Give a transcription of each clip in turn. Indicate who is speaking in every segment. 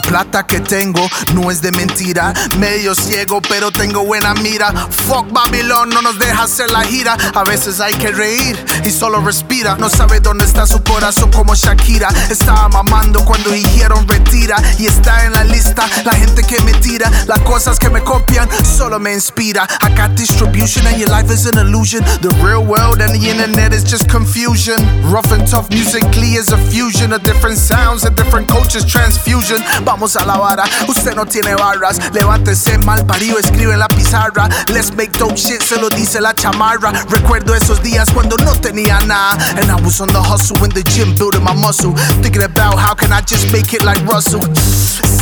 Speaker 1: plata que tengo no es de mentira. Medio ciego, pero tengo buena mira. Fuck Babylon, no nos deja hacer la gira. A veces hay que reír y solo respira. No sabe dónde está su corazón como Shakira. Estaba mamando cuando dijeron retira. Y está en la lista la gente que me tira. Las cosas que me copian solo me inspira. I got distribution and your life is an illusion. The real world and the internet is just confusion. Rough and tough musically is a fusion of different sounds and different cultures, transfusion. Vamos a la vara, usted no tiene barras. Levántese mal parido, escribe en la pizarra. Let's make dope shit, se lo dice la chamarra. Recuerdo esos días cuando no tenía nada. And I was on the hustle in the gym, building my muscle. Thinking about how can I just make it like Russell.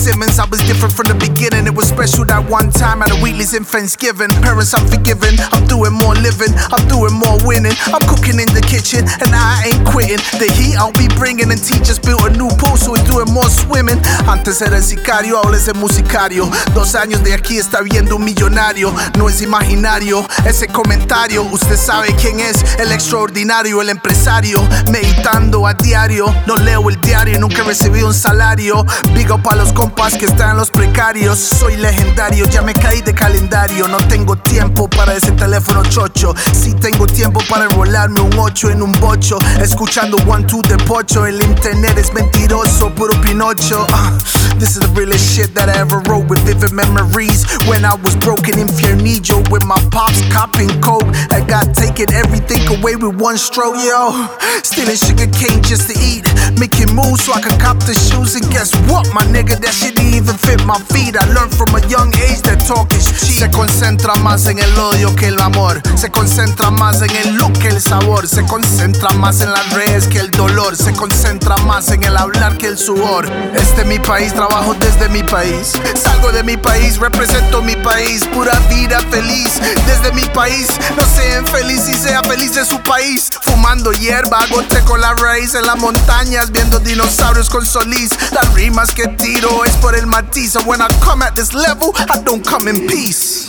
Speaker 1: Simmons, I was different from the beginning. It was special that one time at a Wheatley's in Thanksgiving. Parents, I'm forgiven. I'm doing more living. I'm doing more winning. I'm cooking in the kitchen and I ain't quitting. The heat I'll be bringing and teachers built a new pool, so we're doing more swimming. Antes era el sicario, ahora es el musicario. Dos años de aquí está viendo un millonario. No es imaginario ese comentario. Usted sabe quién es el extraordinario, el empresario. Meditando a diario. No leo el diario, nunca he recibido un salario. Big up a los compas que están los precarios. Soy legendario, ya me caí de calendario. No tengo tiempo para ese teléfono chocho. Sí tengo tiempo para enrolarme un 8 en un bocho. Escuchando one two de pocho. El internet es mentiroso, puro pinocho. Ah, this is the realest shit that I ever wrote with vivid memories. When I was broken infiernillo with my pops copping coke. I got taken everything away with one stroke, yo. Stealing sugar cane just to eat. Making moves so I can cop the shoes. And guess what, my nigga? That shit didn't even fit my feet. I learned from a young age that talk is. Se concentra más en el odio que el amor. Se concentra más en el look que el sabor. Se concentra más en las redes que el dolor. Se concentra más en el hablar que el sudor. Este es mi país, trabajo desde mi país. Salgo de mi país, represento mi país. Pura vida feliz desde mi país. No sean feliz y sea feliz de su país. Fumando hierba, gote con la raíz en las montañas. Viendo dinosaurios con solís. Las rimas que tiro es por el matiz. And when I come at this level, I don't come in peace.